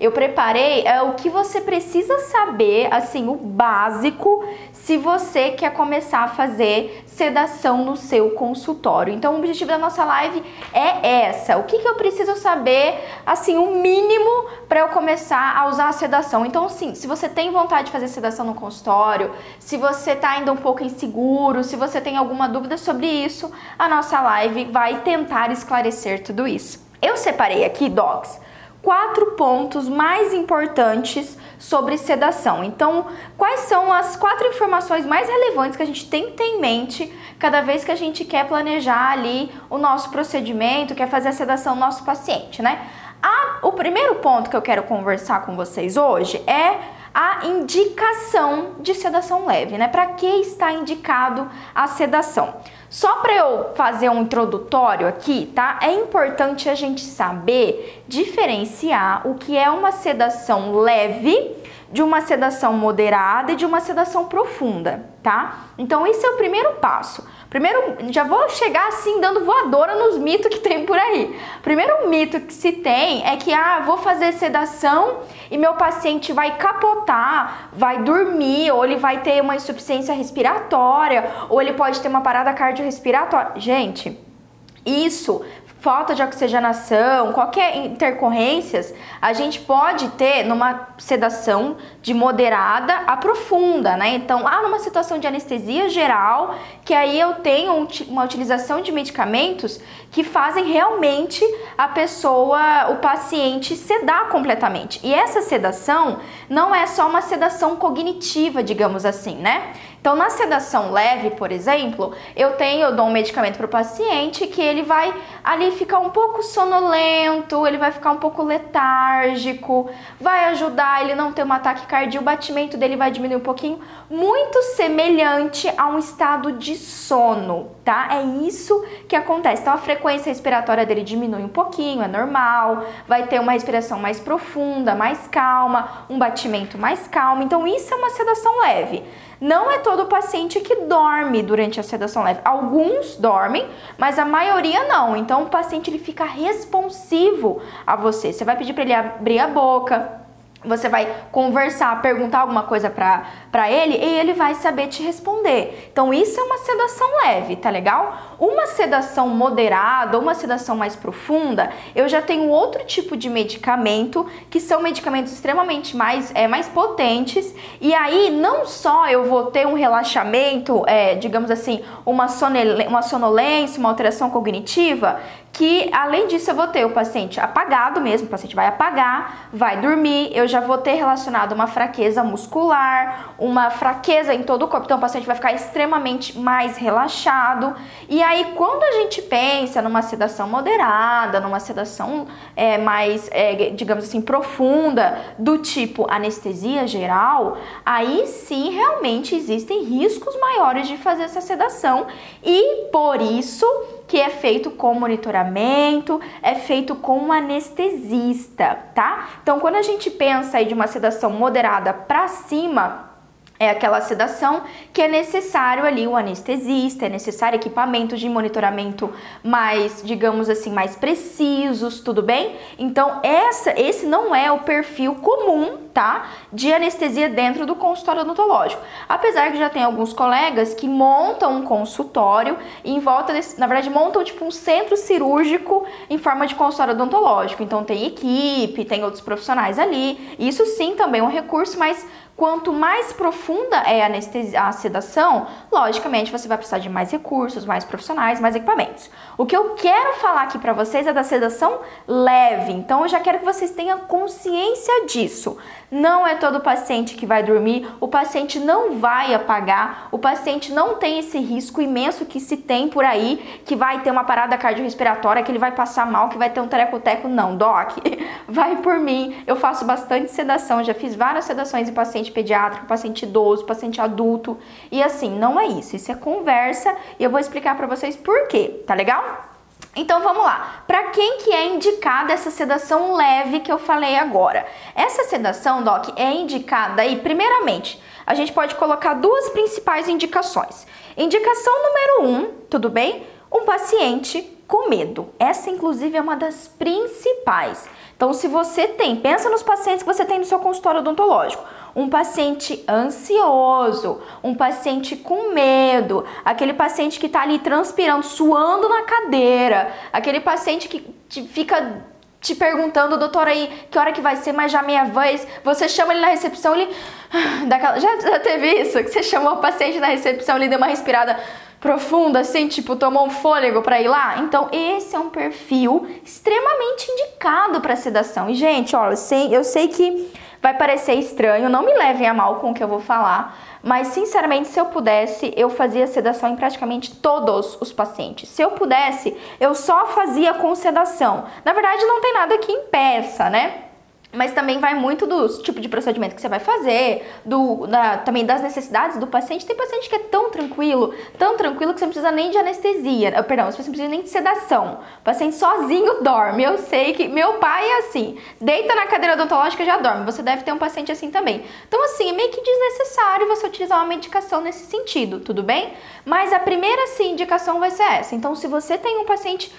Eu preparei é, o que você precisa saber, assim, o básico, se você quer começar a fazer sedação no seu consultório. Então, o objetivo da nossa live é essa. O que, que eu preciso saber, assim, o mínimo para eu começar a usar a sedação. Então, assim, se você tem vontade de fazer sedação no consultório, se você está ainda um pouco inseguro, se você tem alguma dúvida sobre isso, a nossa live vai tentar esclarecer tudo isso. Eu separei aqui, dogs, quatro pontos mais importantes sobre sedação. Então, quais são as quatro informações mais relevantes que a gente tem que ter em mente cada vez que a gente quer planejar ali o nosso procedimento, quer fazer a sedação do nosso paciente, né? A, o primeiro ponto que eu quero conversar com vocês hoje é a indicação de sedação leve, né? Para que está indicado a sedação? Só para eu fazer um introdutório aqui, tá? É importante a gente saber diferenciar o que é uma sedação leve de uma sedação moderada e de uma sedação profunda, tá? Então esse é o primeiro passo. Primeiro, já vou chegar assim dando voadora nos mitos que tem por aí. Primeiro mito que se tem é que ah, vou fazer sedação e meu paciente vai capotar, vai dormir, ou ele vai ter uma insuficiência respiratória, ou ele pode ter uma parada cardiorrespiratória. Gente, isso falta de oxigenação, qualquer intercorrências, a gente pode ter numa sedação de moderada a profunda, né? Então, há numa situação de anestesia geral, que aí eu tenho uma utilização de medicamentos que fazem realmente a pessoa, o paciente sedar completamente. E essa sedação não é só uma sedação cognitiva, digamos assim, né? Então, na sedação leve, por exemplo, eu tenho, eu dou um medicamento para o paciente que ele vai ali ficar um pouco sonolento, ele vai ficar um pouco letárgico, vai ajudar ele não ter um ataque cardíaco, o batimento dele vai diminuir um pouquinho, muito semelhante a um estado de sono, tá? É isso que acontece. Então, a frequência respiratória dele diminui um pouquinho, é normal, vai ter uma respiração mais profunda, mais calma, um batimento mais calmo. Então, isso é uma sedação leve. Não é todo paciente que dorme durante a sedação leve. Alguns dormem, mas a maioria não. Então o paciente ele fica responsivo a você. Você vai pedir para ele abrir a boca, você vai conversar, perguntar alguma coisa para ele e ele vai saber te responder. Então, isso é uma sedação leve, tá legal? Uma sedação moderada, uma sedação mais profunda, eu já tenho outro tipo de medicamento, que são medicamentos extremamente mais, é, mais potentes, e aí não só eu vou ter um relaxamento, é, digamos assim, uma, uma sonolência, uma alteração cognitiva, que além disso eu vou ter o paciente apagado mesmo, o paciente vai apagar, vai dormir, eu já vou ter relacionado uma fraqueza muscular, uma fraqueza em todo o corpo, então o paciente vai ficar extremamente mais relaxado. E aí quando a gente pensa numa sedação moderada, numa sedação é, mais, é, digamos assim, profunda, do tipo anestesia geral, aí sim realmente existem riscos maiores de fazer essa sedação e por isso que é feito com monitoramento, é feito com um anestesista, tá? Então, quando a gente pensa aí de uma sedação moderada para cima, é aquela sedação que é necessário ali o anestesista, é necessário equipamentos de monitoramento mais, digamos assim, mais precisos, tudo bem? Então, essa, esse não é o perfil comum, tá? De anestesia dentro do consultório odontológico. Apesar que já tem alguns colegas que montam um consultório e em volta desse, na verdade, montam tipo um centro cirúrgico em forma de consultório odontológico. Então, tem equipe, tem outros profissionais ali. Isso sim também é um recurso, mas Quanto mais profunda é a, a sedação, logicamente você vai precisar de mais recursos, mais profissionais, mais equipamentos. O que eu quero falar aqui para vocês é da sedação leve, então eu já quero que vocês tenham consciência disso. Não é todo paciente que vai dormir, o paciente não vai apagar, o paciente não tem esse risco imenso que se tem por aí, que vai ter uma parada cardiorrespiratória, que ele vai passar mal, que vai ter um terecoteco. Não, doc, vai por mim. Eu faço bastante sedação, já fiz várias sedações em paciente pediátrico, paciente idoso, paciente adulto. E assim, não é isso. Isso é conversa e eu vou explicar para vocês por quê, tá legal? Então vamos lá. Para quem que é indicada essa sedação leve que eu falei agora? Essa sedação, doc, é indicada aí, primeiramente, a gente pode colocar duas principais indicações. Indicação número um, tudo bem? Um paciente com medo. Essa, inclusive, é uma das principais. Então, se você tem, pensa nos pacientes que você tem no seu consultório odontológico um paciente ansioso, um paciente com medo, aquele paciente que está ali transpirando, suando na cadeira, aquele paciente que te fica te perguntando, doutor, aí, que hora que vai ser, mas já meia vez, você chama ele na recepção, ele. Daquela, já, já teve isso? Que você chamou o paciente na recepção, ele deu uma respirada profunda, assim, tipo, tomou um fôlego para ir lá? Então, esse é um perfil extremamente indicado para sedação. E, gente, ó, eu sei, eu sei que Vai parecer estranho, não me levem a mal com o que eu vou falar, mas sinceramente, se eu pudesse, eu fazia sedação em praticamente todos os pacientes. Se eu pudesse, eu só fazia com sedação. Na verdade, não tem nada que impeça, né? Mas também vai muito do tipo de procedimento que você vai fazer, do, da, também das necessidades do paciente. Tem paciente que é tão tranquilo, tão tranquilo que você não precisa nem de anestesia, eh, perdão, você não precisa nem de sedação. O paciente sozinho dorme. Eu sei que meu pai é assim, deita na cadeira odontológica já dorme. Você deve ter um paciente assim também. Então assim, é meio que desnecessário você utilizar uma medicação nesse sentido, tudo bem? Mas a primeira sim indicação vai ser essa. Então se você tem um paciente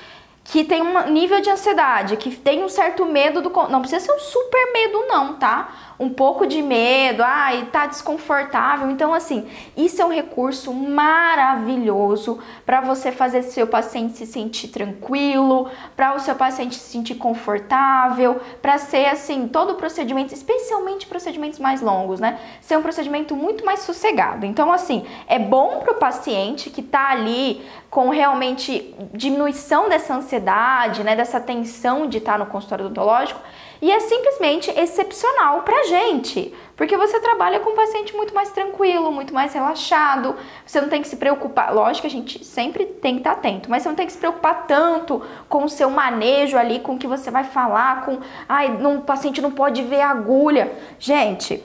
que tem um nível de ansiedade, que tem um certo medo do. Não precisa ser um super medo, não, tá? Um pouco de medo, ai, tá desconfortável. Então, assim, isso é um recurso maravilhoso para você fazer seu paciente se sentir tranquilo, para o seu paciente se sentir confortável, para ser assim, todo o procedimento, especialmente procedimentos mais longos, né? Ser um procedimento muito mais sossegado. Então, assim, é bom para o paciente que tá ali com realmente diminuição dessa ansiedade, né, dessa tensão de estar tá no consultório odontológico e é simplesmente excepcional pra gente, porque você trabalha com um paciente muito mais tranquilo, muito mais relaxado. Você não tem que se preocupar, lógico a gente sempre tem que estar atento, mas você não tem que se preocupar tanto com o seu manejo ali, com o que você vai falar, com, ai, o paciente não pode ver a agulha. Gente,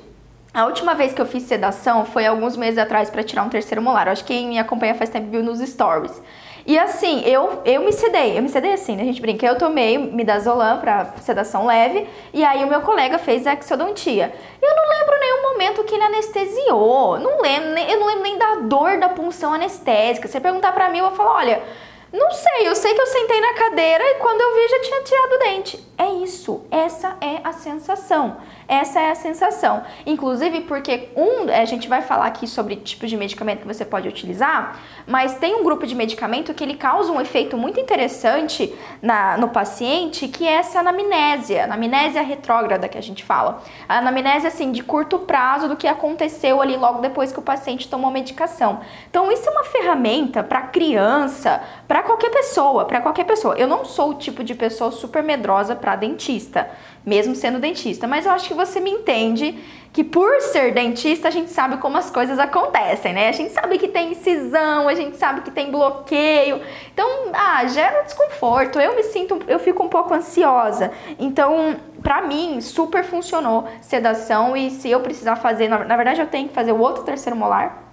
a última vez que eu fiz sedação foi alguns meses atrás para tirar um terceiro molar. Acho que quem me acompanha faz tempo viu nos stories. E assim, eu, eu me sedei, eu me sedei assim, né? A gente brinca, eu tomei midazolam pra sedação leve, e aí o meu colega fez exodontia. Eu não lembro nenhum momento que ele anestesiou, não lembro, eu não lembro nem da dor da punção anestésica. Você perguntar pra mim, eu vou falar, olha, não sei, eu sei que eu sentei na cadeira e quando eu vi já tinha tirado o dente. É isso, essa é a sensação. Essa é a sensação. Inclusive porque um, a gente vai falar aqui sobre tipos de medicamento que você pode utilizar, mas tem um grupo de medicamento que ele causa um efeito muito interessante na, no paciente, que é essa anamnésia, anamnésia retrógrada que a gente fala. A anamnésia assim de curto prazo do que aconteceu ali logo depois que o paciente tomou a medicação. Então isso é uma ferramenta para criança, para qualquer pessoa, para qualquer pessoa. Eu não sou o tipo de pessoa super medrosa para dentista mesmo sendo dentista. Mas eu acho que você me entende que por ser dentista a gente sabe como as coisas acontecem, né? A gente sabe que tem incisão, a gente sabe que tem bloqueio. Então, ah, gera desconforto. Eu me sinto, eu fico um pouco ansiosa. Então, pra mim, super funcionou sedação e se eu precisar fazer, na, na verdade eu tenho que fazer o outro terceiro molar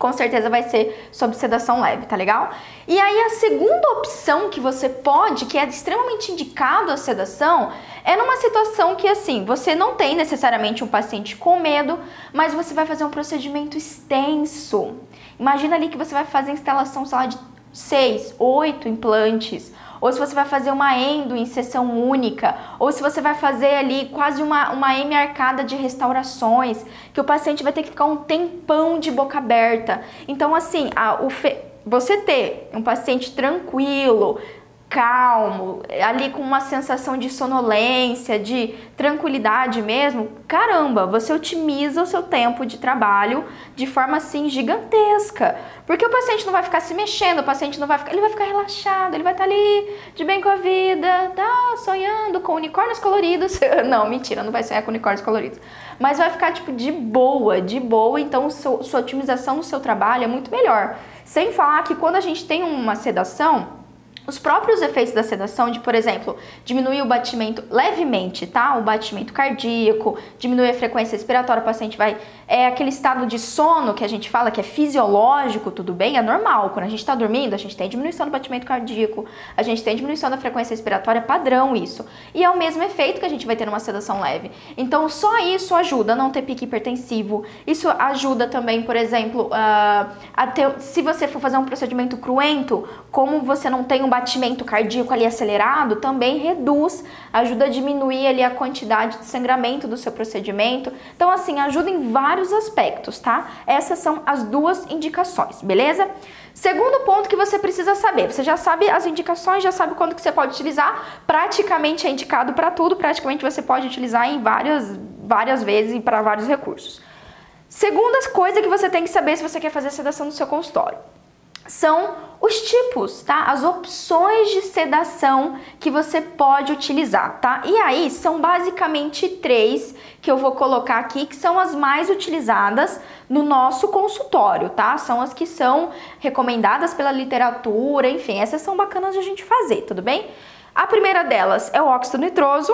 com certeza vai ser sob sedação leve, tá legal? E aí a segunda opção que você pode, que é extremamente indicado a sedação, é numa situação que assim, você não tem necessariamente um paciente com medo, mas você vai fazer um procedimento extenso. Imagina ali que você vai fazer instalação, sei lá, de seis, oito implantes ou se você vai fazer uma endo em sessão única, ou se você vai fazer ali quase uma, uma M arcada de restaurações, que o paciente vai ter que ficar um tempão de boca aberta. Então, assim, a, o fe... você ter um paciente tranquilo, calmo, ali com uma sensação de sonolência, de tranquilidade mesmo, caramba, você otimiza o seu tempo de trabalho de forma assim gigantesca. Porque o paciente não vai ficar se mexendo, o paciente não vai ficar, ele vai ficar relaxado, ele vai estar ali de bem com a vida, tá sonhando com unicórnios coloridos. não, mentira, não vai sonhar com unicórnios coloridos. Mas vai ficar tipo de boa, de boa, então sua otimização no seu trabalho é muito melhor. Sem falar que quando a gente tem uma sedação, Os próprios efeitos da sedação, de, por exemplo, diminuir o batimento levemente, tá? O batimento cardíaco, diminuir a frequência respiratória, o paciente vai. É aquele estado de sono que a gente fala que é fisiológico, tudo bem, é normal. Quando a gente está dormindo, a gente tem diminuição do batimento cardíaco, a gente tem diminuição da frequência respiratória, é padrão isso. E é o mesmo efeito que a gente vai ter numa sedação leve. Então, só isso ajuda a não ter pique hipertensivo. Isso ajuda também, por exemplo, uh, a ter, se você for fazer um procedimento cruento, como você não tem um batimento cardíaco ali acelerado, também reduz, ajuda a diminuir ali a quantidade de sangramento do seu procedimento. Então, assim, ajuda em vários aspectos, tá? Essas são as duas indicações, beleza? Segundo ponto que você precisa saber, você já sabe as indicações, já sabe quando que você pode utilizar, praticamente é indicado para tudo, praticamente você pode utilizar em várias, várias vezes e para vários recursos. Segunda coisa que você tem que saber se você quer fazer sedação no seu consultório são os tipos, tá? As opções de sedação que você pode utilizar, tá? E aí são basicamente três que eu vou colocar aqui que são as mais utilizadas no nosso consultório, tá? São as que são recomendadas pela literatura, enfim, essas são bacanas de a gente fazer, tudo bem? A primeira delas é o óxido nitroso,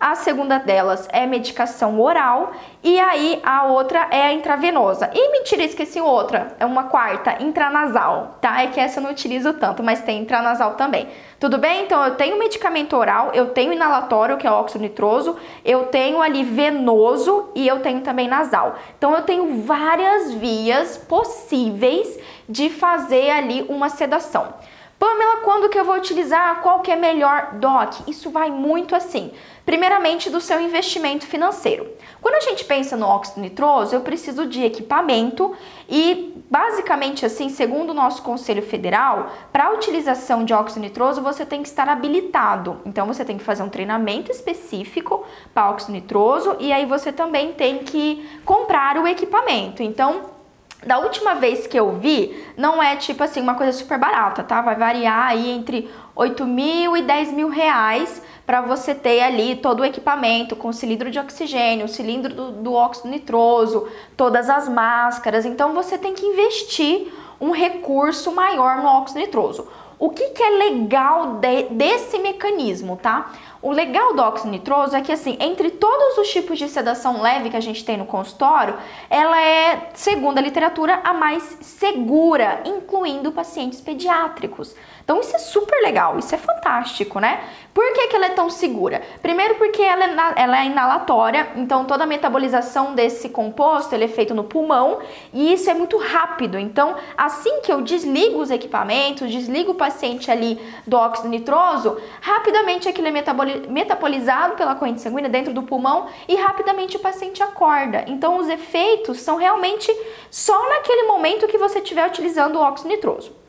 a segunda delas é medicação oral e aí a outra é a intravenosa. E mentira, esqueci outra, é uma quarta, intranasal, tá? É que essa eu não utilizo tanto, mas tem intranasal também. Tudo bem? Então eu tenho medicamento oral, eu tenho inalatório, que é óxido nitroso, eu tenho ali venoso e eu tenho também nasal. Então eu tenho várias vias possíveis de fazer ali uma sedação. Pamela, quando que eu vou utilizar? Qual que é melhor? Doc, isso vai muito assim. Primeiramente, do seu investimento financeiro. Quando a gente pensa no óxido nitroso, eu preciso de equipamento e, basicamente, assim, segundo o nosso Conselho Federal, para a utilização de óxido nitroso, você tem que estar habilitado. Então, você tem que fazer um treinamento específico para óxido nitroso e aí você também tem que comprar o equipamento. Então, da última vez que eu vi, não é tipo assim uma coisa super barata, tá? Vai variar aí entre 8 mil e 10 mil reais para você ter ali todo o equipamento com cilindro de oxigênio, cilindro do, do óxido nitroso, todas as máscaras. Então você tem que investir um recurso maior no óxido nitroso. O que, que é legal de, desse mecanismo, tá? O legal do óxido nitroso é que, assim, entre todos os tipos de sedação leve que a gente tem no consultório, ela é, segundo a literatura, a mais segura, incluindo pacientes pediátricos. Então isso é super legal, isso é fantástico, né? Por que, que ela é tão segura? Primeiro porque ela é, ela é inalatória, então toda a metabolização desse composto ele é feito no pulmão e isso é muito rápido. Então assim que eu desligo os equipamentos, desligo o paciente ali do óxido nitroso, rapidamente aquilo é metabolizado pela corrente sanguínea dentro do pulmão e rapidamente o paciente acorda. Então os efeitos são realmente só naquele momento que você estiver utilizando o óxido nitroso.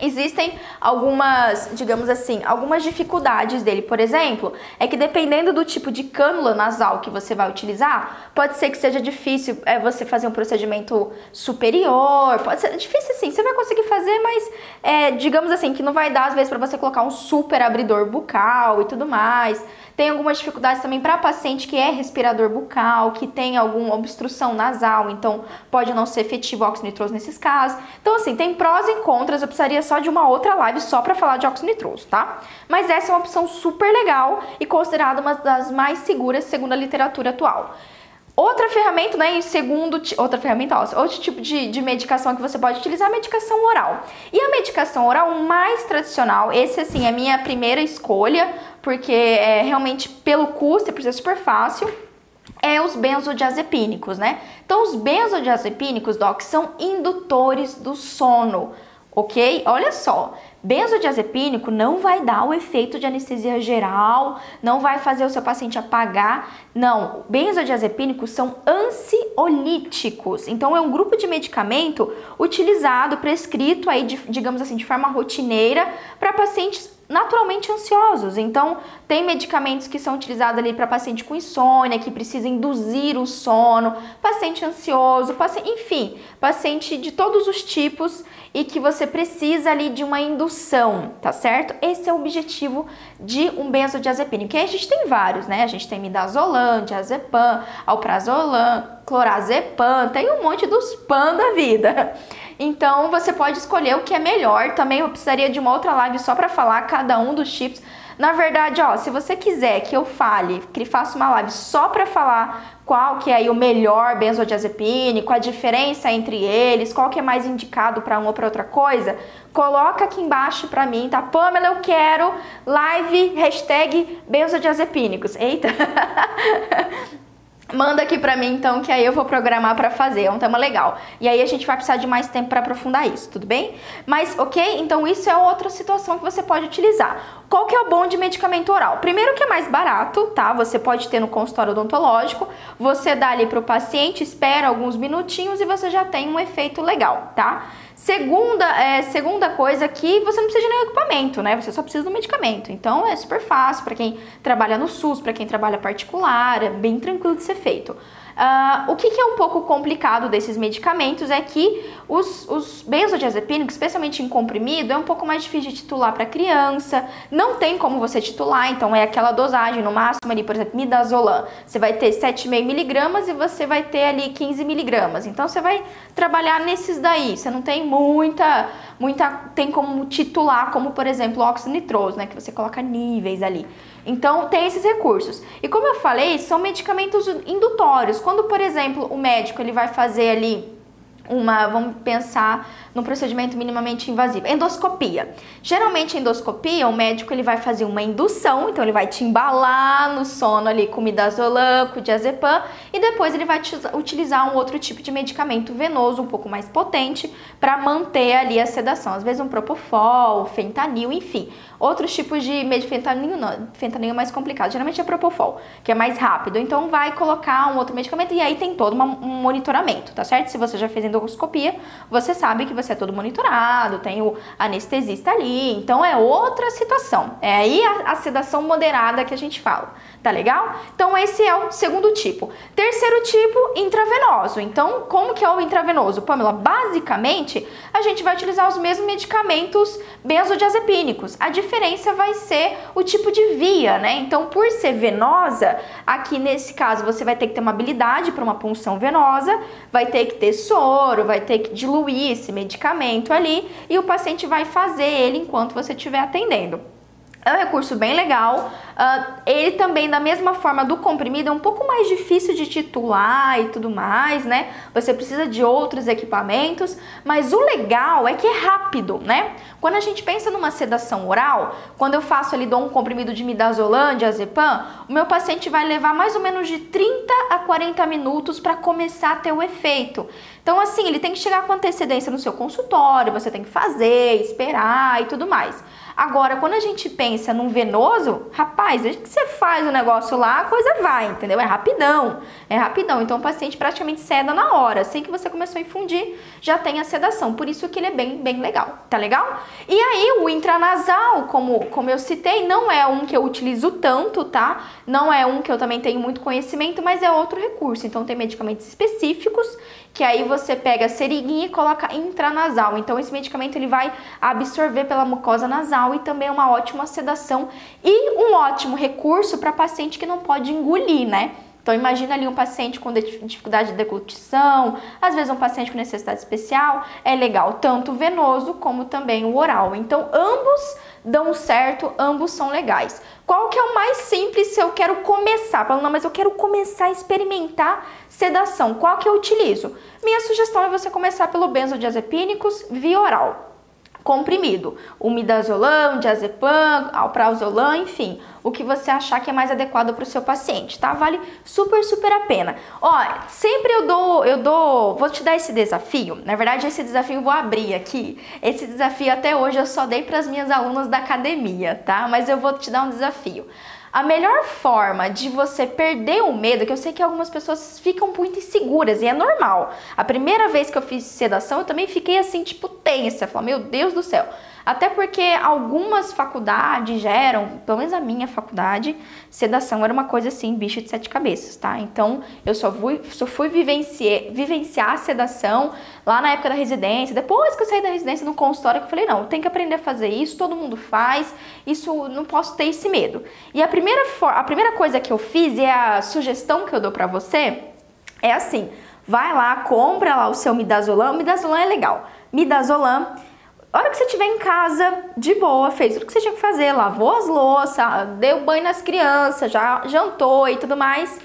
Existem algumas, digamos assim, algumas dificuldades dele. Por exemplo, é que dependendo do tipo de cânula nasal que você vai utilizar, pode ser que seja difícil é, você fazer um procedimento superior. Pode ser difícil sim, você vai conseguir fazer, mas é, digamos assim, que não vai dar às vezes para você colocar um super abridor bucal e tudo mais. Tem algumas dificuldades também para paciente que é respirador bucal, que tem alguma obstrução nasal, então pode não ser efetivo óxido nitroso nesses casos. Então, assim, tem prós e contras, eu precisaria só de uma outra live só para falar de óxido nitroso, tá? Mas essa é uma opção super legal e considerada uma das mais seguras segundo a literatura atual. Outra ferramenta, né, segundo, outra ferramenta, ó, outro tipo de, de medicação que você pode utilizar é a medicação oral. E a medicação oral mais tradicional, esse assim é minha primeira escolha, porque é realmente pelo custo e por ser super fácil, é os benzodiazepínicos, né? Então, os benzodiazepínicos, doc, são indutores do sono, ok? Olha só, benzodiazepínico não vai dar o efeito de anestesia geral, não vai fazer o seu paciente apagar. Não, benzodiazepínicos são ansiolíticos. Então é um grupo de medicamento utilizado, prescrito aí, de, digamos assim, de forma rotineira para pacientes naturalmente ansiosos. Então, tem medicamentos que são utilizados ali para paciente com insônia, que precisa induzir o sono, paciente ansioso, paciente, enfim, paciente de todos os tipos e que você precisa ali de uma indução, tá certo? Esse é o objetivo de um benzodiazepínico. E aí a gente tem vários, né? A gente tem midazolam, diazepam, alprazolam, clorazepam, tem um monte dos pan da vida. Então você pode escolher o que é melhor. Também eu precisaria de uma outra live só para falar cada um dos chips. Na verdade, ó, se você quiser que eu fale, que faça uma live só para falar qual que é aí o melhor benzodiazepínico, a diferença entre eles, qual que é mais indicado para uma ou para outra coisa, coloca aqui embaixo para mim, tá? Pamela, eu quero live hashtag benzodiazepínicos. Eita! Manda aqui pra mim então, que aí eu vou programar para fazer, é um tema legal. E aí a gente vai precisar de mais tempo para aprofundar isso, tudo bem? Mas, ok? Então isso é outra situação que você pode utilizar. Qual que é o bom de medicamento oral? Primeiro que é mais barato, tá? Você pode ter no consultório odontológico, você dá ali pro paciente, espera alguns minutinhos e você já tem um efeito legal, tá? Segunda, é, segunda coisa que você não precisa de nenhum equipamento, né? Você só precisa do medicamento. Então é super fácil para quem trabalha no SUS, para quem trabalha particular, é bem tranquilo de ser feito. Uh, o que, que, é um pouco complicado desses medicamentos é que os, os benzodiazepínicos, especialmente em comprimido, é um pouco mais difícil de titular para criança. Não tem como você titular, então é aquela dosagem, no máximo ali, por exemplo, midazolam. Você vai ter 7,5 miligramas e você vai ter ali 15 miligramas. Então você vai trabalhar nesses daí. Você não tem muita, muita, tem como titular, como por exemplo, o óxido nitroso, né? Que você coloca níveis ali. Então, tem esses recursos. E como eu falei, são medicamentos indutórios. Quando, por exemplo, o médico ele vai fazer ali uma, vamos pensar num procedimento minimamente invasivo, endoscopia. Geralmente endoscopia, o médico ele vai fazer uma indução, então ele vai te embalar no sono ali com midazolam, com diazepam e depois ele vai utilizar um outro tipo de medicamento venoso um pouco mais potente para manter ali a sedação, às vezes um propofol, fentanil, enfim. Outros tipos de medicamento, fentanil não, fentanil é mais complicado, geralmente é propofol, que é mais rápido. Então vai colocar um outro medicamento e aí tem todo uma, um monitoramento, tá certo? Se você já fez endoscopia, você sabe que você é todo monitorado, tem o anestesista ali, então é outra situação. É aí a, a sedação moderada que a gente fala, tá legal? Então esse é o segundo tipo. Terceiro tipo, intravenoso. Então, como que é o intravenoso? Pamela, basicamente, a gente vai utilizar os mesmos medicamentos benzodiazepínicos. A diferença vai ser o tipo de via, né? Então, por ser venosa, aqui nesse caso você vai ter que ter uma habilidade para uma punção venosa, vai ter que ter soro, vai ter que diluir esse medicamento ali e o paciente vai fazer ele enquanto você estiver atendendo. É um recurso bem legal. Uh, ele também, da mesma forma do comprimido, é um pouco mais difícil de titular e tudo mais, né? Você precisa de outros equipamentos, mas o legal é que é rápido, né? Quando a gente pensa numa sedação oral, quando eu faço ali, dou um comprimido de midazolam, de azepam, o meu paciente vai levar mais ou menos de 30 a 40 minutos para começar a ter o efeito. Então, assim, ele tem que chegar com antecedência no seu consultório, você tem que fazer, esperar e tudo mais. Agora, quando a gente pensa num venoso, rapaz, desde que você faz o negócio lá, a coisa vai, entendeu? É rapidão, é rapidão. Então o paciente praticamente ceda na hora. Assim que você começou a infundir, já tem a sedação. Por isso que ele é bem, bem legal, tá legal? E aí, o intranasal, como, como eu citei, não é um que eu utilizo tanto, tá? Não é um que eu também tenho muito conhecimento, mas é outro recurso. Então tem medicamentos específicos que aí você pega a seringuinha e coloca intranasal. Então esse medicamento ele vai absorver pela mucosa nasal e também é uma ótima sedação e um ótimo recurso para paciente que não pode engolir, né? Então imagina ali um paciente com dificuldade de deglutição, às vezes um paciente com necessidade especial, é legal tanto o venoso como também o oral. Então ambos dão certo, ambos são legais. Qual que é o mais simples se eu quero começar? Falando, não, mas eu quero começar a experimentar sedação. Qual que eu utilizo? Minha sugestão é você começar pelo benzodiazepínicos via oral comprimido, o midazolam, diazepam, alprazolam, enfim, o que você achar que é mais adequado para o seu paciente, tá? Vale super, super a pena. Ó, sempre eu dou, eu dou, vou te dar esse desafio. Na verdade, esse desafio eu vou abrir aqui. Esse desafio até hoje eu só dei para as minhas alunas da academia, tá? Mas eu vou te dar um desafio. A melhor forma de você perder o medo, que eu sei que algumas pessoas ficam muito inseguras e é normal. A primeira vez que eu fiz sedação, eu também fiquei assim, tipo, tensa. Falei, meu Deus do céu. Até porque algumas faculdades geram, pelo menos a minha faculdade, sedação era uma coisa assim, bicho de sete cabeças, tá? Então eu só fui, só fui vivenciar, vivenciar a sedação lá na época da residência. Depois que eu saí da residência no consultório, eu falei, não, tem que aprender a fazer isso, todo mundo faz, isso não posso ter esse medo. E a primeira, a primeira coisa que eu fiz e a sugestão que eu dou pra você é assim vai lá, compra lá o seu midazolam. O midazolam é legal. Midazolam a hora que você estiver em casa, de boa, fez tudo que você tinha que fazer, lavou as louças, deu banho nas crianças, já jantou e tudo mais,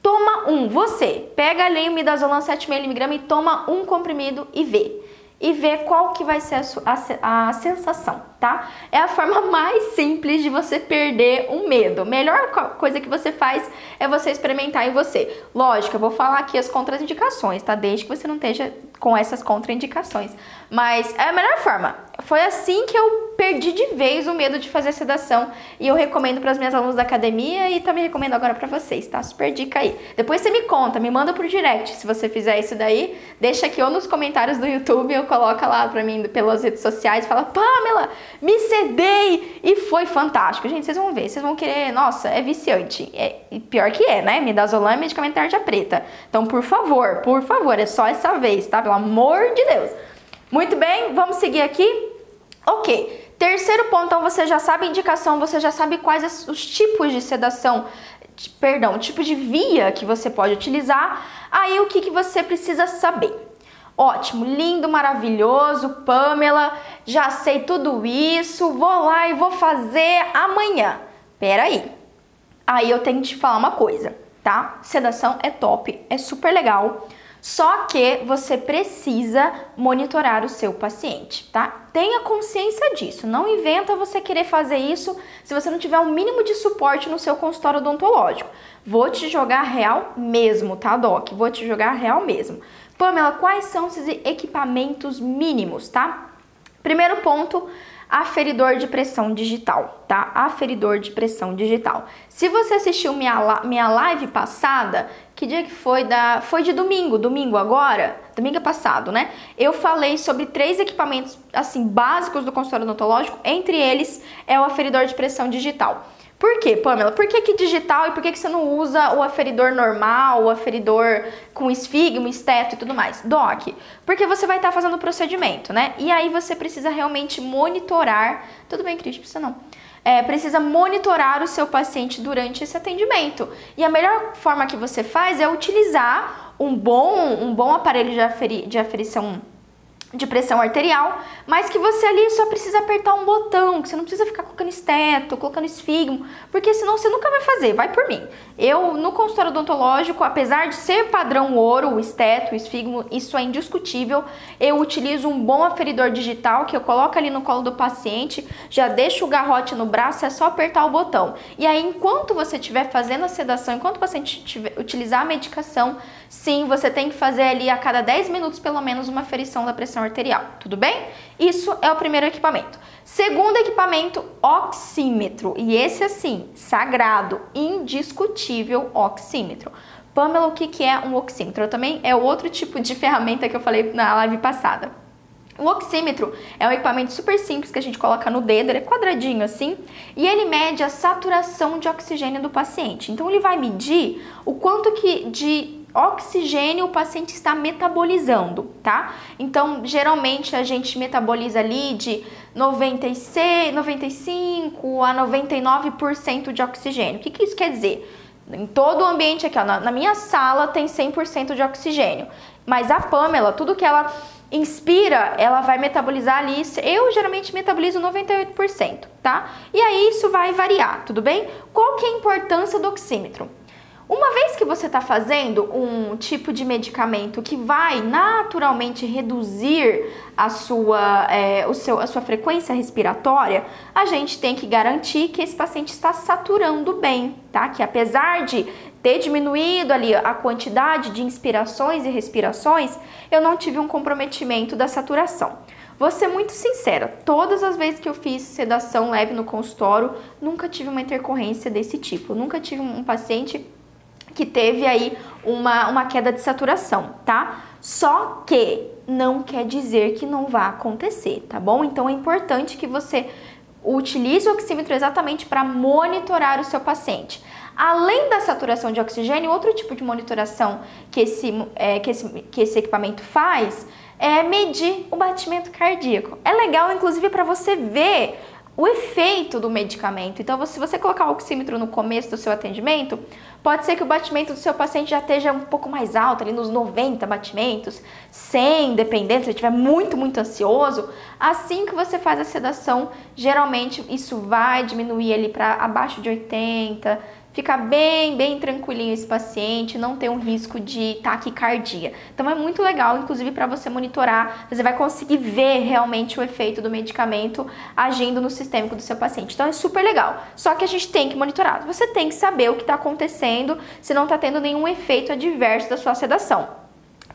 toma um. Você pega ali o midazolam 7mg e toma um comprimido e vê. E vê qual que vai ser a, a, a sensação, tá? É a forma mais simples de você perder um medo. Melhor coisa que você faz é você experimentar em você. Lógico, eu vou falar aqui as contraindicações, tá? Desde que você não esteja com essas contraindicações. Mas é a melhor forma. Foi assim que eu perdi de vez o medo de fazer sedação e eu recomendo para as minhas alunas da academia e também recomendo agora para vocês, tá? Super dica aí. Depois você me conta, me manda por direct se você fizer isso daí. Deixa aqui ou nos comentários do YouTube ou coloca lá para mim pelas redes sociais, fala: "Pamela, me cedei e foi fantástico". Gente, vocês vão ver, vocês vão querer, nossa, é viciante. É, pior que é, né? Midazolam é medicamento tarja preta. Então, por favor, por favor, é só essa vez, tá? Pelo amor de Deus. Muito bem, vamos seguir aqui? Ok. Terceiro ponto, então você já sabe a indicação, você já sabe quais os tipos de sedação, perdão, tipo de via que você pode utilizar. Aí o que, que você precisa saber? Ótimo, lindo, maravilhoso, Pamela, já sei tudo isso, vou lá e vou fazer amanhã. Pera aí. Aí eu tenho que te falar uma coisa, tá? Sedação é top, é super legal. Só que você precisa monitorar o seu paciente, tá? Tenha consciência disso. Não inventa você querer fazer isso se você não tiver um mínimo de suporte no seu consultório odontológico. Vou te jogar real mesmo, tá, Doc? Vou te jogar real mesmo. Pamela, quais são esses equipamentos mínimos, tá? Primeiro ponto, aferidor de pressão digital, tá? Aferidor de pressão digital. Se você assistiu minha, minha live passada, que dia que foi? Da, foi de domingo, domingo agora, domingo passado, né? Eu falei sobre três equipamentos, assim, básicos do consultório odontológico, entre eles é o aferidor de pressão digital. Por quê, Pamela? Por que, que digital e por que, que você não usa o aferidor normal, o aferidor com esfigmo, esteto e tudo mais? Doc, porque você vai estar tá fazendo o procedimento, né? E aí você precisa realmente monitorar. Tudo bem, Cris, precisa não. É, precisa monitorar o seu paciente durante esse atendimento. E a melhor forma que você faz é utilizar um bom, um bom aparelho de, aferi, de aferição de pressão arterial, mas que você ali só precisa apertar um botão, que você não precisa ficar colocando esteto, colocando esfigmo, porque senão você nunca vai fazer, vai por mim. Eu, no consultório odontológico, apesar de ser padrão ouro, o esteto, o esfigmo, isso é indiscutível, eu utilizo um bom aferidor digital, que eu coloco ali no colo do paciente, já deixo o garrote no braço, é só apertar o botão. E aí, enquanto você estiver fazendo a sedação, enquanto o paciente utilizar a medicação, sim, você tem que fazer ali a cada 10 minutos, pelo menos, uma aferição da pressão pressão arterial, tudo bem? Isso é o primeiro equipamento. Segundo equipamento, oxímetro. E esse, assim, sagrado, indiscutível oxímetro. Pamela, o que é um oxímetro? Também é outro tipo de ferramenta que eu falei na live passada. O oxímetro é um equipamento super simples que a gente coloca no dedo, ele é quadradinho assim, e ele mede a saturação de oxigênio do paciente. Então ele vai medir o quanto que de oxigênio o paciente está metabolizando, tá? Então, geralmente a gente metaboliza ali de 96, 95 a 99% de oxigênio. O que, que isso quer dizer? Em todo o ambiente aqui, ó, na, na minha sala tem 100% de oxigênio. Mas a Pamela, tudo que ela inspira, ela vai metabolizar ali. Eu geralmente metabolizo 98%, tá? E aí isso vai variar, tudo bem? Qual que é a importância do oxímetro? Uma vez que você está fazendo um tipo de medicamento que vai naturalmente reduzir a sua, é, o seu, a sua frequência respiratória, a gente tem que garantir que esse paciente está saturando bem, tá? Que apesar de ter diminuído ali a quantidade de inspirações e respirações, eu não tive um comprometimento da saturação. Vou ser muito sincera, todas as vezes que eu fiz sedação leve no consultório, nunca tive uma intercorrência desse tipo. Nunca tive um paciente que teve aí uma, uma queda de saturação, tá? Só que não quer dizer que não vá acontecer, tá bom? Então é importante que você utilize o oxímetro exatamente para monitorar o seu paciente. Além da saturação de oxigênio, outro tipo de monitoração que esse, é, que esse, que esse equipamento faz é medir o batimento cardíaco. É legal, inclusive, para você ver o efeito do medicamento. Então, se você colocar o oxímetro no começo do seu atendimento, pode ser que o batimento do seu paciente já esteja um pouco mais alto, ali nos 90 batimentos, 100, dependendo, se ele estiver muito, muito ansioso. Assim que você faz a sedação, geralmente isso vai diminuir ali para abaixo de 80, ficar bem, bem tranquilinho esse paciente, não ter um risco de taquicardia. Então é muito legal, inclusive para você monitorar, você vai conseguir ver realmente o efeito do medicamento agindo no sistêmico do seu paciente. Então é super legal. Só que a gente tem que monitorar. Você tem que saber o que está acontecendo, se não está tendo nenhum efeito adverso da sua sedação.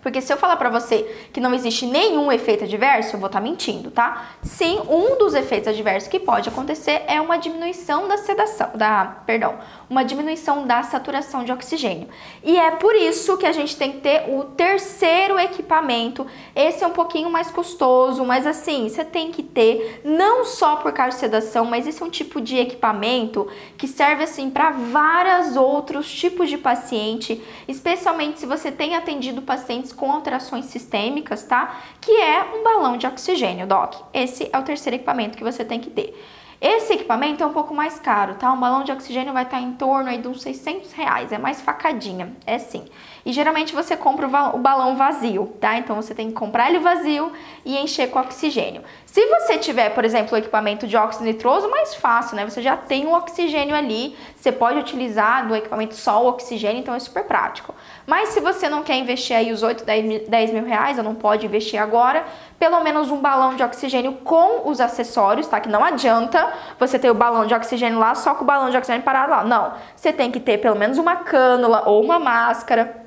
Porque se eu falar para você que não existe nenhum efeito adverso, eu vou estar tá mentindo, tá? Sim, um dos efeitos adversos que pode acontecer é uma diminuição da sedação, da, perdão, uma diminuição da saturação de oxigênio. E é por isso que a gente tem que ter o terceiro equipamento. Esse é um pouquinho mais custoso, mas assim, você tem que ter não só por causa de sedação, mas esse é um tipo de equipamento que serve assim para vários outros tipos de paciente, especialmente se você tem atendido pacientes com alterações sistêmicas, tá? Que é um balão de oxigênio, doc. Esse é o terceiro equipamento que você tem que ter. Esse equipamento é um pouco mais caro, tá? Um balão de oxigênio vai estar em torno aí de uns 600 reais, é mais facadinha, é sim. E geralmente você compra o balão vazio, tá? Então você tem que comprar ele vazio e encher com oxigênio. Se você tiver, por exemplo, o equipamento de óxido nitroso, mais fácil, né? Você já tem o oxigênio ali, você pode utilizar do equipamento só o oxigênio, então é super prático. Mas se você não quer investir aí os 8, 10 mil, 10 mil reais, ou não pode investir agora, pelo menos um balão de oxigênio com os acessórios, tá? Que não adianta você ter o balão de oxigênio lá só com o balão de oxigênio parado lá. Não, você tem que ter pelo menos uma cânula ou uma máscara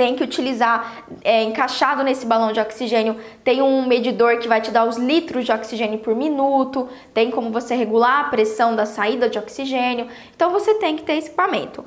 tem que utilizar é, encaixado nesse balão de oxigênio. Tem um medidor que vai te dar os litros de oxigênio por minuto, tem como você regular a pressão da saída de oxigênio. Então você tem que ter esse equipamento.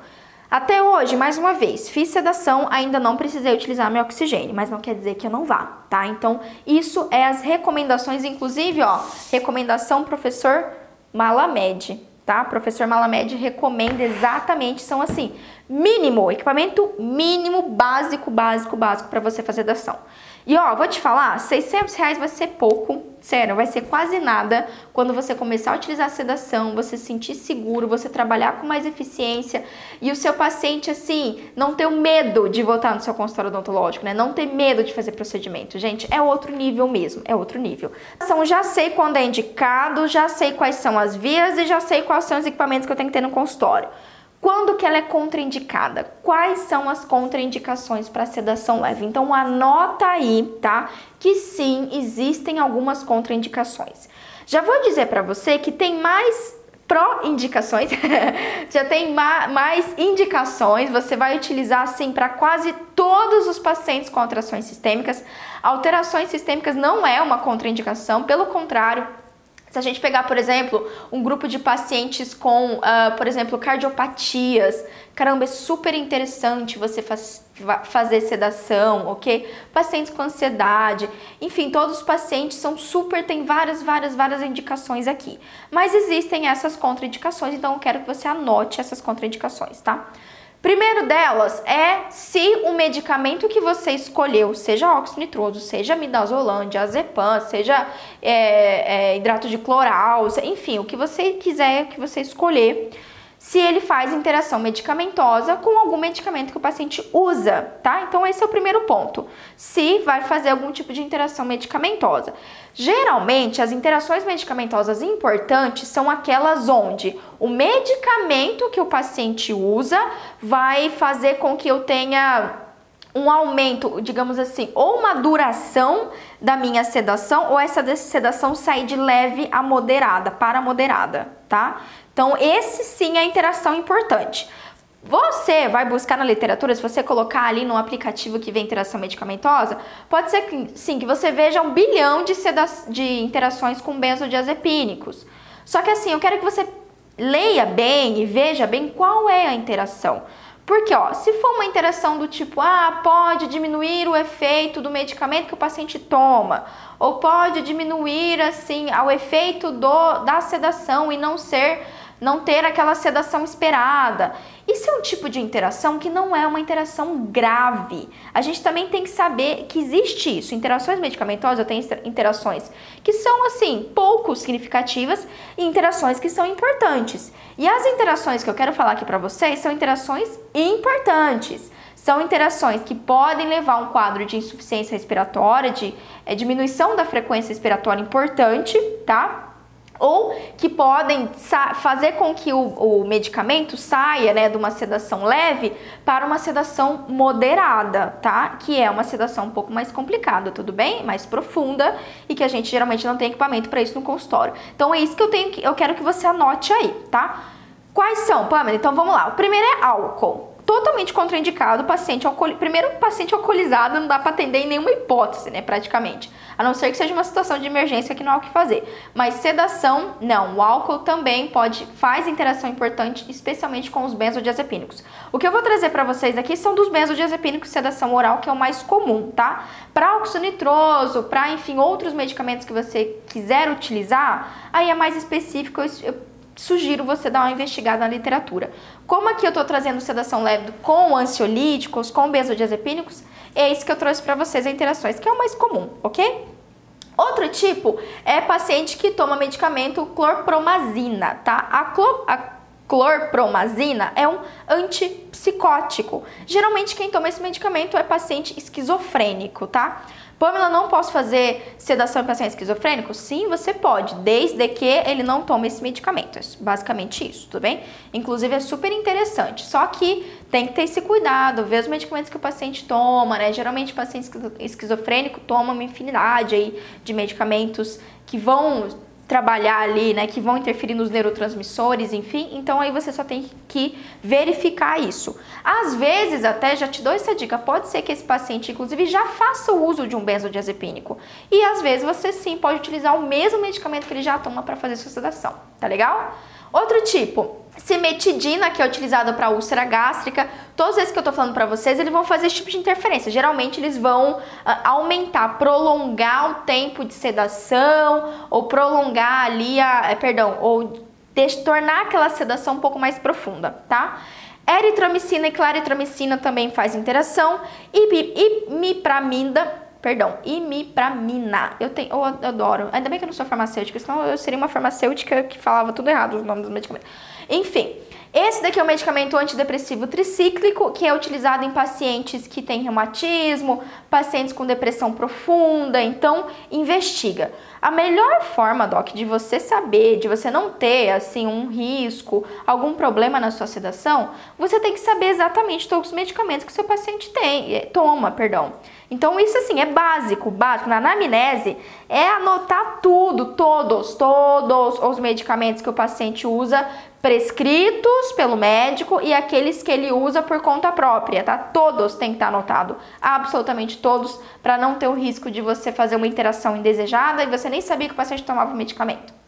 Até hoje, mais uma vez, fiz sedação, ainda não precisei utilizar meu oxigênio, mas não quer dizer que eu não vá, tá? Então, isso é as recomendações, inclusive, ó, recomendação professor Malamed, tá? Professor Malamed recomenda exatamente, são assim, mínimo, equipamento mínimo, básico, básico, básico para você fazer sedação. E ó, vou te falar, 600 reais vai ser pouco, sério, vai ser quase nada quando você começar a utilizar a sedação, você se sentir seguro, você trabalhar com mais eficiência e o seu paciente, assim, não ter o medo de voltar no seu consultório odontológico, né? Não ter medo de fazer procedimento. Gente, é outro nível mesmo, é outro nível. Então, já sei quando é indicado, já sei quais são as vias e já sei quais são os equipamentos que eu tenho que ter no consultório. Quando que ela é contraindicada? Quais são as contraindicações para sedação leve? Então anota aí, tá? Que sim, existem algumas contraindicações. Já vou dizer para você que tem mais pró-indicações, já tem ma mais indicações, você vai utilizar assim para quase todos os pacientes com alterações sistêmicas. Alterações sistêmicas não é uma contraindicação, pelo contrário, se a gente pegar, por exemplo, um grupo de pacientes com, uh, por exemplo, cardiopatias, caramba, é super interessante você faz, fazer sedação, ok? Pacientes com ansiedade, enfim, todos os pacientes são super, tem várias, várias, várias indicações aqui. Mas existem essas contraindicações, então eu quero que você anote essas contraindicações, tá? Primeiro delas é se o medicamento que você escolheu, seja óxido nitroso, seja midazolam, azepam, seja é, é, hidrato de cloral, enfim, o que você quiser que você escolher, se ele faz interação medicamentosa com algum medicamento que o paciente usa, tá? Então esse é o primeiro ponto. Se vai fazer algum tipo de interação medicamentosa. Geralmente, as interações medicamentosas importantes são aquelas onde o medicamento que o paciente usa vai fazer com que eu tenha um aumento, digamos assim, ou uma duração da minha sedação, ou essa sedação sair de leve a moderada, para moderada, tá? Então, esse sim é a interação importante. Você vai buscar na literatura, se você colocar ali no aplicativo que vem interação medicamentosa, pode ser que sim, que você veja um bilhão de, de interações com benzodiazepínicos. Só que assim, eu quero que você leia bem e veja bem qual é a interação. Porque, ó, se for uma interação do tipo, ah, pode diminuir o efeito do medicamento que o paciente toma, ou pode diminuir, assim, o efeito do, da sedação e não ser não ter aquela sedação esperada. Isso é um tipo de interação que não é uma interação grave. A gente também tem que saber que existe isso. Interações medicamentosas têm interações que são, assim, pouco significativas e interações que são importantes. E as interações que eu quero falar aqui para vocês são interações importantes. São interações que podem levar a um quadro de insuficiência respiratória, de é, diminuição da frequência respiratória importante, tá? Ou que podem fazer com que o, o, medicamento saia né, de uma sedação leve para uma sedação moderada, tá? Que é uma sedação um pouco mais complicada, tudo bem? Mais profunda e que a gente geralmente não tem equipamento para isso no consultório. Então é isso que eu tenho que eu quero que você anote aí, tá? Quais são, Pamela? Então vamos lá. O primeiro é álcool totalmente contraindicado, paciente alcool... primeiro paciente alcoolizado não dá para atender em nenhuma hipótese, né, praticamente. A não ser que seja uma situação de emergência que não há o que fazer. Mas sedação, não. O álcool também pode faz interação importante, especialmente com os benzodiazepínicos. O que eu vou trazer para vocês aqui são dos benzodiazepínicos sedação oral, que é o mais comum, tá? Para óxido nitroso, para enfim, outros medicamentos que você quiser utilizar, aí é mais específico, eu sugiro você dar uma investigada na literatura. Como aqui eu estou trazendo sedação leve com ansiolíticos, com benzodiazepínicos, é isso que eu trouxe para vocês, as interações, que é o mais comum, ok? Outro tipo é paciente que toma medicamento clorpromazina, tá? A, clor, a clorpromazina é um antipsicótico. Geralmente quem toma esse medicamento é paciente esquizofrênico, tá? Pamela, não posso fazer sedação em paciente esquizofrênico? Sim, você pode, desde que ele não tome esse medicamento. É basicamente isso, tudo bem? Inclusive é super interessante. Só que tem que ter esse cuidado, ver os medicamentos que o paciente toma, né? Geralmente o paciente esquizofrênico toma uma infinidade aí de medicamentos que vão trabalhar ali, né, que vão interferir nos neurotransmissores, enfim. Então aí você só tem que verificar isso. Às vezes, até já te dou essa dica, pode ser que esse paciente inclusive já faça o uso de um benzodiazepínico. E às vezes você sim pode utilizar o mesmo medicamento que ele já toma para fazer sua sedação, tá legal? Outro tipo, Cimetidina, que é utilizada para úlcera gástrica, todos esses que eu estou falando para vocês, eles vão fazer esse tipo de interferência. Geralmente eles vão uh, aumentar, prolongar o tempo de sedação ou prolongar ali a, eh, perdão, ou tornar aquela sedação um pouco mais profunda, tá? Eritromicina e claritromicina também faz interação. E imipramida, perdão, imipramina. Eu tenho, eu adoro. Ainda bem que eu não sou farmacêutica, senão eu seria uma farmacêutica que falava tudo errado os nomes dos medicamentos. Enfim, esse daqui é o medicamento antidepressivo tricíclico, que é utilizado em pacientes que têm reumatismo, pacientes com depressão profunda, então investiga. A melhor forma, Doc, de você saber, de você não ter assim um risco, algum problema na sua sedação, você tem que saber exatamente todos os medicamentos que o seu paciente tem, eh, toma, perdão. Então isso assim é básico, básico. Na anamnese é anotar tudo, todos, todos os medicamentos que o paciente usa prescritos pelo médico e aqueles que ele usa por conta própria, tá? Todos têm que estar anotado, absolutamente todos, para não ter o risco de você fazer uma interação indesejada e você nem sabia que o paciente tomava o medicamento.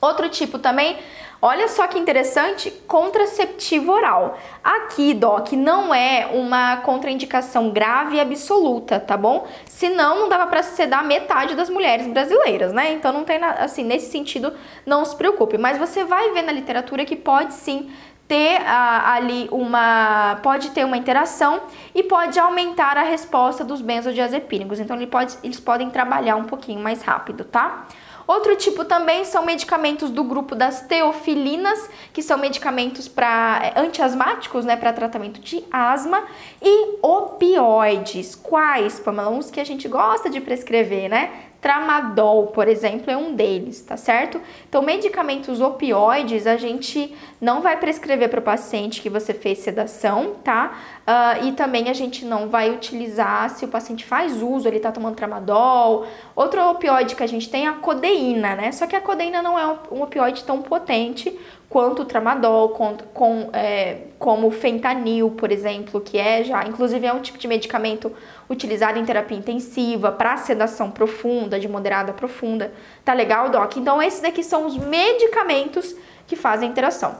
Outro tipo também, olha só que interessante, contraceptivo oral. Aqui, Doc, não é uma contraindicação grave e absoluta, tá bom? Senão não dava para sedar metade das mulheres brasileiras, né? Então não tem assim, nesse sentido, não se preocupe. Mas você vai ver na literatura que pode sim ter ah, ali uma pode ter uma interação e pode aumentar a resposta dos benzodiazepínicos. Então ele pode, eles podem trabalhar um pouquinho mais rápido, tá? Outro tipo também são medicamentos do grupo das teofilinas, que são medicamentos para é, antiasmáticos, né, para tratamento de asma, e opioides. Quais, Pamela? Uns que a gente gosta de prescrever, né? Tramadol, por exemplo, é um deles, tá certo? Então, medicamentos opioides a gente não vai prescrever para o paciente que você fez sedação, tá? Uh, e também a gente não vai utilizar se o paciente faz uso, ele tá tomando tramadol. Outro opioide que a gente tem é a codeína, né? Só que a codeína não é um opioide tão potente quanto o tramadol, com, com é, como fentanil, por exemplo, que é já, inclusive é um tipo de medicamento utilizado em terapia intensiva para sedação profunda, de moderada a profunda. Tá legal, Doc? Então esses daqui são os medicamentos que fazem interação.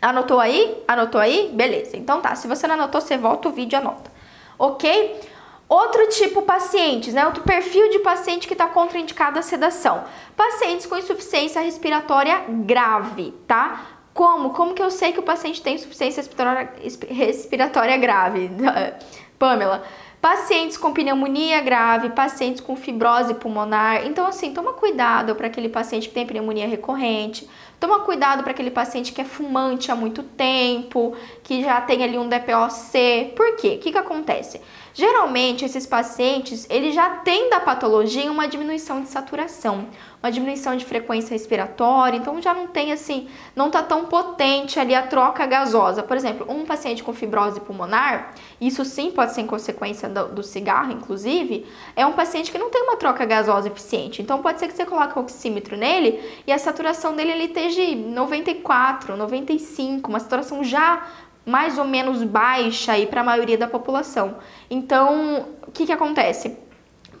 Anotou aí? Anotou aí? Beleza. Então tá, se você não anotou, você volta o vídeo e anota. OK? Outro tipo pacientes, né? Outro perfil de paciente que está contraindicado a sedação. Pacientes com insuficiência respiratória grave, tá? Como? Como que eu sei que o paciente tem insuficiência respiratória grave? Pamela, pacientes com pneumonia grave, pacientes com fibrose pulmonar. Então, assim, toma cuidado para aquele paciente que tem pneumonia recorrente. Toma cuidado para aquele paciente que é fumante há muito tempo, que já tem ali um DPOC. Por quê? O que, que acontece? Geralmente, esses pacientes, eles já têm da patologia uma diminuição de saturação, uma diminuição de frequência respiratória, então já não tem assim, não tá tão potente ali a troca gasosa. Por exemplo, um paciente com fibrose pulmonar, isso sim pode ser em consequência do, do cigarro, inclusive, é um paciente que não tem uma troca gasosa eficiente. Então pode ser que você coloque o oxímetro nele e a saturação dele ele esteja 94, 95, uma saturação já mais ou menos baixa aí para a maioria da população. Então, o que, que acontece?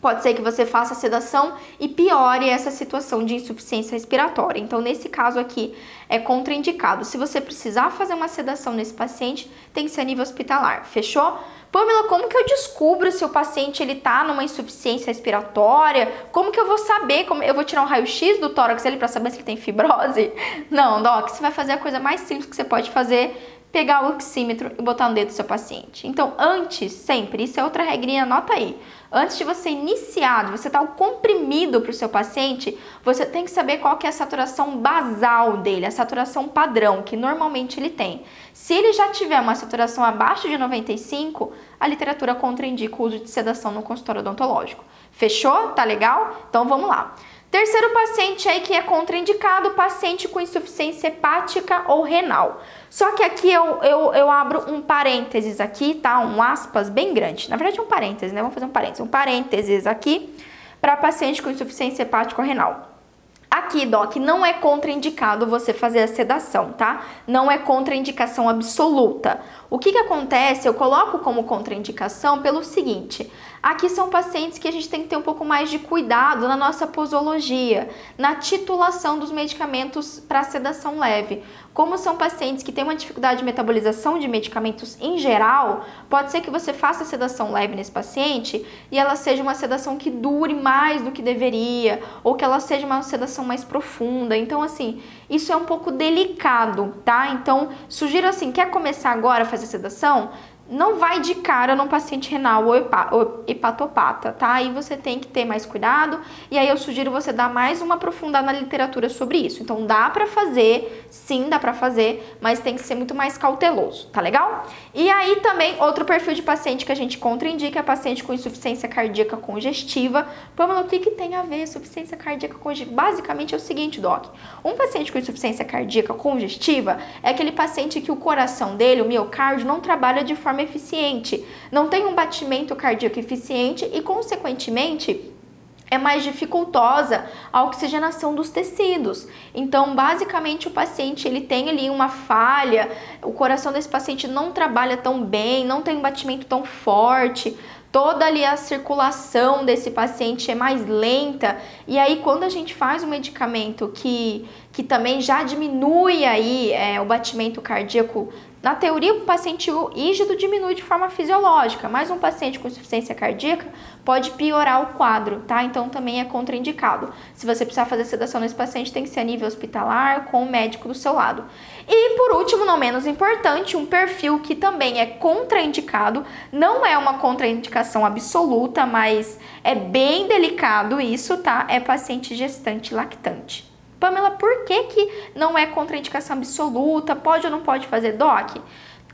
Pode ser que você faça sedação e piore essa situação de insuficiência respiratória. Então, nesse caso aqui, é contraindicado. Se você precisar fazer uma sedação nesse paciente, tem que ser a nível hospitalar. Fechou? Pamela, como que eu descubro se o paciente ele tá numa insuficiência respiratória? Como que eu vou saber? Como eu vou tirar um raio-x do tórax dele para saber se ele tem fibrose? Não, doc, você vai fazer a coisa mais simples que você pode fazer pegar o oxímetro e botar no dedo do seu paciente. Então, antes, sempre, isso é outra regrinha, anota aí. Antes de você iniciar, de você dar o comprimido para o seu paciente, você tem que saber qual que é a saturação basal dele, a saturação padrão que normalmente ele tem. Se ele já tiver uma saturação abaixo de 95, a literatura contraindica o uso de sedação no consultório odontológico. Fechou? Tá legal? Então vamos lá. Terceiro paciente aí que é contraindicado, paciente com insuficiência hepática ou renal. Só que aqui eu, eu, eu abro um parênteses aqui, tá? Um aspas bem grande. Na verdade, um parênteses, né? Vamos fazer um parênteses. Um parênteses aqui para paciente com insuficiência hepática ou renal. Aqui, Doc, não é contraindicado você fazer a sedação, tá? Não é contraindicação absoluta. O que, que acontece? Eu coloco como contraindicação pelo seguinte: Aqui são pacientes que a gente tem que ter um pouco mais de cuidado na nossa posologia, na titulação dos medicamentos para sedação leve. Como são pacientes que têm uma dificuldade de metabolização de medicamentos em geral, pode ser que você faça sedação leve nesse paciente e ela seja uma sedação que dure mais do que deveria, ou que ela seja uma sedação mais profunda. Então, assim, isso é um pouco delicado, tá? Então, sugiro assim, quer começar agora a fazer sedação? Não vai de cara num paciente renal ou, hepatopata, tá? Aí você tem que ter mais cuidado e aí eu sugiro você dar mais uma aprofundada na literatura sobre isso. Então dá para fazer, sim, dá para fazer, mas tem que ser muito mais cauteloso, tá legal? E aí também outro perfil de paciente que a gente contraindica é paciente com insuficiência cardíaca congestiva. Pamela, o que, que tem a ver insuficiência cardíaca congestiva? Basicamente é o seguinte, doc. Um paciente com insuficiência cardíaca congestiva é aquele paciente que o coração dele, o miocárdio, não trabalha de forma eficiente, não tem um batimento cardíaco eficiente e, consequentemente, é mais dificultosa a oxigenação dos tecidos. Então, basicamente, o paciente ele tem ali uma falha, o coração desse paciente não trabalha tão bem, não tem um batimento tão forte, toda ali a circulação desse paciente é mais lenta. E aí, quando a gente faz um medicamento que, que também já diminui aí é, o batimento cardíaco na teoria, um paciente rígido diminui de forma fisiológica, mas um paciente com insuficiência cardíaca pode piorar o quadro, tá? Então também é contraindicado. Se você precisar fazer sedação nesse paciente, tem que ser a nível hospitalar, com o médico do seu lado. E por último, não menos importante, um perfil que também é contraindicado, não é uma contraindicação absoluta, mas é bem delicado isso, tá? É paciente gestante lactante. Pamela, por que, que não é contraindicação absoluta? Pode ou não pode fazer DOC?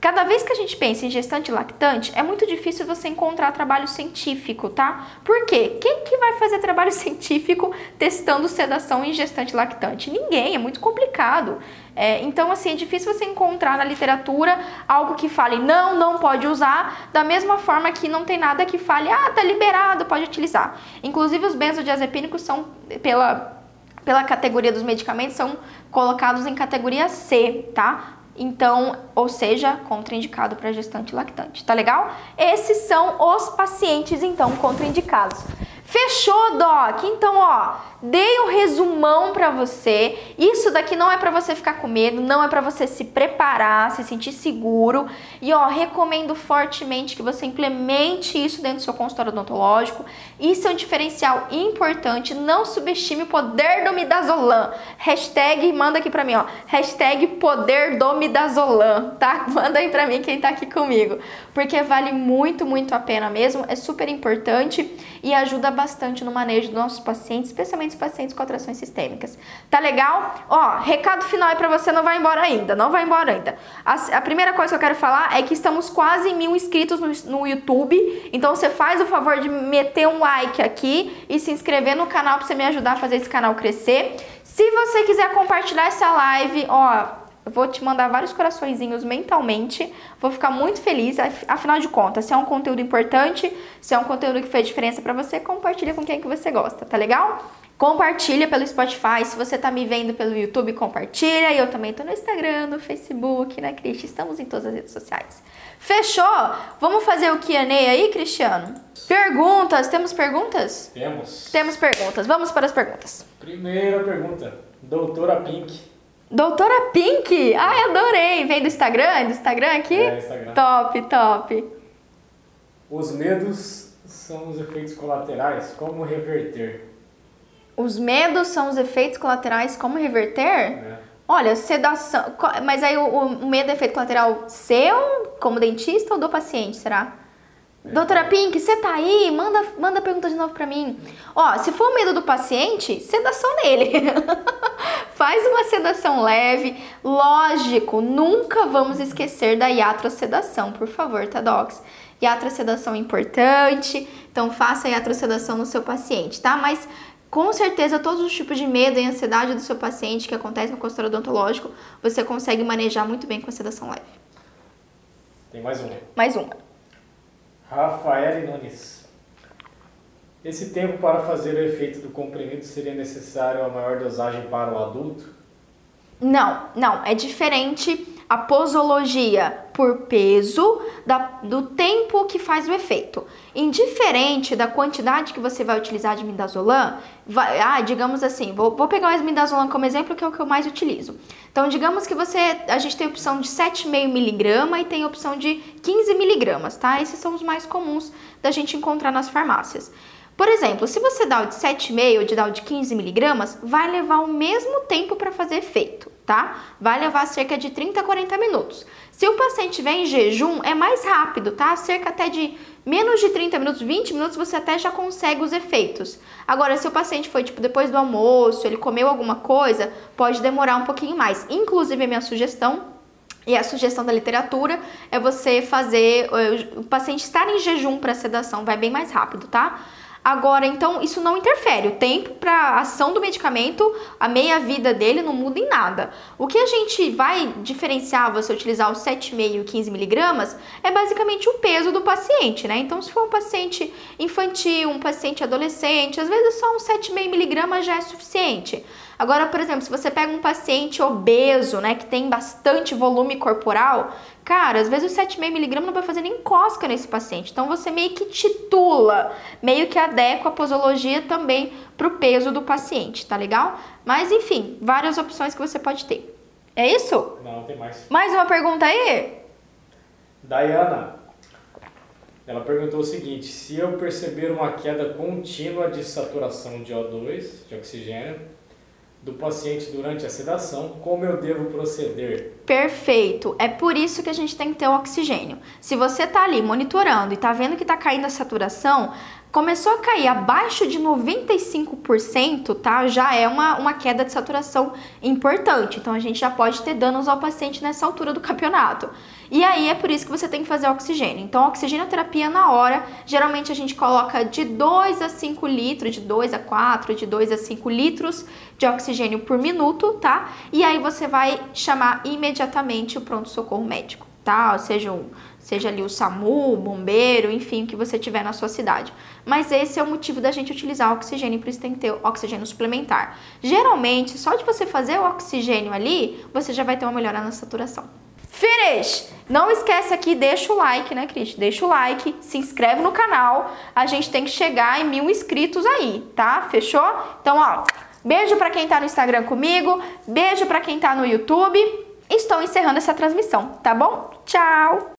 Cada vez que a gente pensa em gestante lactante, é muito difícil você encontrar trabalho científico, tá? Por quê? Quem que vai fazer trabalho científico testando sedação em gestante lactante? Ninguém, é muito complicado. É, então, assim, é difícil você encontrar na literatura algo que fale não, não pode usar, da mesma forma que não tem nada que fale, ah, tá liberado, pode utilizar. Inclusive, os benzodiazepínicos são, pela pela categoria dos medicamentos, são colocados em categoria C, tá? Então, ou seja, contraindicado para gestante lactante, tá legal? Esses são os pacientes, então, contraindicados. Fechou, Doc? Então, ó, dei um resumão para você. Isso daqui não é para você ficar com medo, não é para você se preparar, se sentir seguro. E ó, recomendo fortemente que você implemente isso dentro do seu consultório odontológico. Isso é um diferencial importante. Não subestime o poder do midazolam. Hashtag, manda aqui pra mim, ó. Hashtag poder do midazolam, tá? Manda aí pra mim quem tá aqui comigo. Porque vale muito, muito a pena mesmo. É super importante e ajuda bastante no manejo dos nossos pacientes, especialmente os pacientes com atrações sistêmicas. Tá legal? Ó, recado final aí pra você, não vai embora ainda, não vai embora ainda. A, a primeira coisa que eu quero falar é que estamos quase mil inscritos no, no YouTube, então você faz o favor de meter um like aqui e se inscrever no canal pra você me ajudar a fazer esse canal crescer. Se você quiser compartilhar essa live, ó, eu vou te mandar vários coraçõezinhos mentalmente. Vou ficar muito feliz. Afinal de contas, se é um conteúdo importante, se é um conteúdo que fez diferença para você, compartilha com quem que você gosta, tá legal? Compartilha pelo Spotify. Se você tá me vendo pelo YouTube, compartilha. E eu também tô no Instagram, no Facebook, né, Cristi? Estamos em todas as redes sociais. Fechou? Vamos fazer o Q&A aí, Cristiano? Perguntas. Temos perguntas? Temos. Temos perguntas. Vamos para as perguntas. Primeira pergunta. Doutora Pink. Doutora Pink! Ai, adorei! Vem do Instagram? Do Instagram aqui? É, Instagram. Top, top. Os medos são os efeitos colaterais. Como reverter? Os medos são os efeitos colaterais. Como reverter? É. Olha, sedação. Mas aí o, o medo é efeito colateral seu, como dentista, ou do paciente, será? Doutora Pink, você tá aí? Manda, manda pergunta de novo pra mim. Ó, se for o medo do paciente, sedação nele. Faz uma sedação leve. Lógico, nunca vamos esquecer da iatrosedação, por favor, tá, docs? Iatrosedação é importante, então faça a iatrosedação no seu paciente, tá? Mas com certeza todos os tipos de medo e ansiedade do seu paciente que acontece no consultório odontológico, você consegue manejar muito bem com a sedação leve. Tem mais uma. Mais uma. Rafael Nunes. Esse tempo para fazer o efeito do comprimido seria necessário a maior dosagem para o adulto? Não, não, é diferente a posologia por peso da, do tempo que faz o efeito. Indiferente da quantidade que você vai utilizar de midazolam, vai, ah, digamos assim, vou, vou pegar o midazolam como exemplo, que é o que eu mais utilizo. Então, digamos que você, a gente tem a opção de 7,5 miligrama e tem a opção de 15 miligramas, tá? Esses são os mais comuns da gente encontrar nas farmácias. Por exemplo, se você dá o de 7,5 ou de dá o de 15 miligramas, vai levar o mesmo tempo para fazer efeito, tá? Vai levar cerca de 30 a 40 minutos. Se o paciente vem em jejum, é mais rápido, tá? Cerca até de menos de 30 minutos, 20 minutos, você até já consegue os efeitos. Agora, se o paciente foi tipo depois do almoço, ele comeu alguma coisa, pode demorar um pouquinho mais. Inclusive, a minha sugestão e a sugestão da literatura é você fazer eh, o paciente estar em jejum para sedação, vai bem mais rápido, tá? Agora, então, isso não interfere. O tempo para ação do medicamento, a meia-vida dele não muda em nada. O que a gente vai diferenciar você utilizar os 7,5 e 15 miligramas é basicamente o peso do paciente, né? Então, se for um paciente infantil, um paciente adolescente, às vezes só um 7,5 miligramas já é suficiente. Agora, por exemplo, se você pega um paciente obeso, né, que tem bastante volume corporal, cara, às vezes o 7,5mg não vai fazer nem cosca nesse paciente. Então você meio que titula, meio que adequa a posologia também pro peso do paciente, tá legal? Mas enfim, várias opções que você pode ter. É isso? Não, tem mais. Mais uma pergunta aí? Dayana. Ela perguntou o seguinte: se eu perceber uma queda contínua de saturação de O2, de oxigênio, do paciente durante a sedação, como eu devo proceder? Perfeito. É por isso que a gente tem que ter o oxigênio. Se você está ali monitorando e está vendo que está caindo a saturação, começou a cair abaixo de 95%, tá? Já é uma, uma queda de saturação importante. Então a gente já pode ter danos ao paciente nessa altura do campeonato. E aí é por isso que você tem que fazer oxigênio. Então, oxigenoterapia na hora, geralmente a gente coloca de 2 a 5 litros, de 2 a 4, de 2 a 5 litros de oxigênio por minuto, tá? E aí você vai chamar imediatamente o pronto-socorro médico, tá? Ou seja, um, seja ali o SAMU, o bombeiro, enfim, o que você tiver na sua cidade. Mas esse é o motivo da gente utilizar oxigênio, por isso tem que ter oxigênio suplementar. Geralmente, só de você fazer o oxigênio ali, você já vai ter uma melhora na saturação. Finish! Não esquece aqui, deixa o like, né, Cris? Deixa o like, se inscreve no canal. A gente tem que chegar em mil inscritos aí, tá? Fechou? Então, ó, beijo para quem tá no Instagram comigo, beijo para quem tá no YouTube. Estou encerrando essa transmissão, tá bom? Tchau!